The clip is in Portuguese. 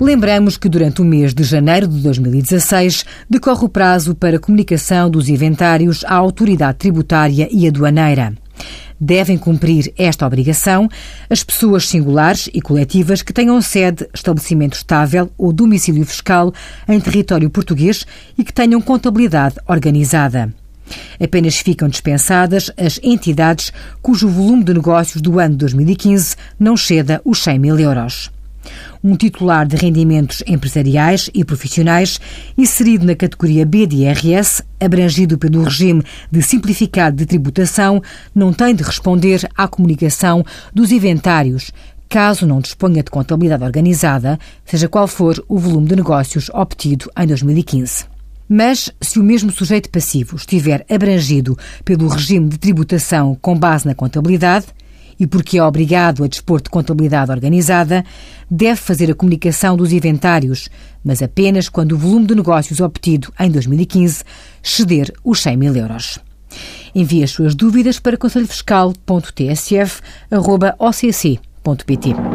Lembramos que durante o mês de janeiro de 2016 decorre o prazo para comunicação dos inventários à autoridade tributária e aduaneira. Devem cumprir esta obrigação as pessoas singulares e coletivas que tenham sede, estabelecimento estável ou domicílio fiscal em território português e que tenham contabilidade organizada. Apenas ficam dispensadas as entidades cujo volume de negócios do ano 2015 não ceda os 100 mil euros um titular de rendimentos empresariais e profissionais, inserido na categoria B de IRS, abrangido pelo regime de simplificado de tributação, não tem de responder à comunicação dos inventários, caso não disponha de contabilidade organizada, seja qual for o volume de negócios obtido em 2015. Mas, se o mesmo sujeito passivo estiver abrangido pelo regime de tributação com base na contabilidade, e porque é obrigado a dispor de contabilidade organizada, deve fazer a comunicação dos inventários, mas apenas quando o volume de negócios obtido em 2015 ceder os 100 mil euros. Envie as suas dúvidas para conselhofiscal.tsf.occ.pt.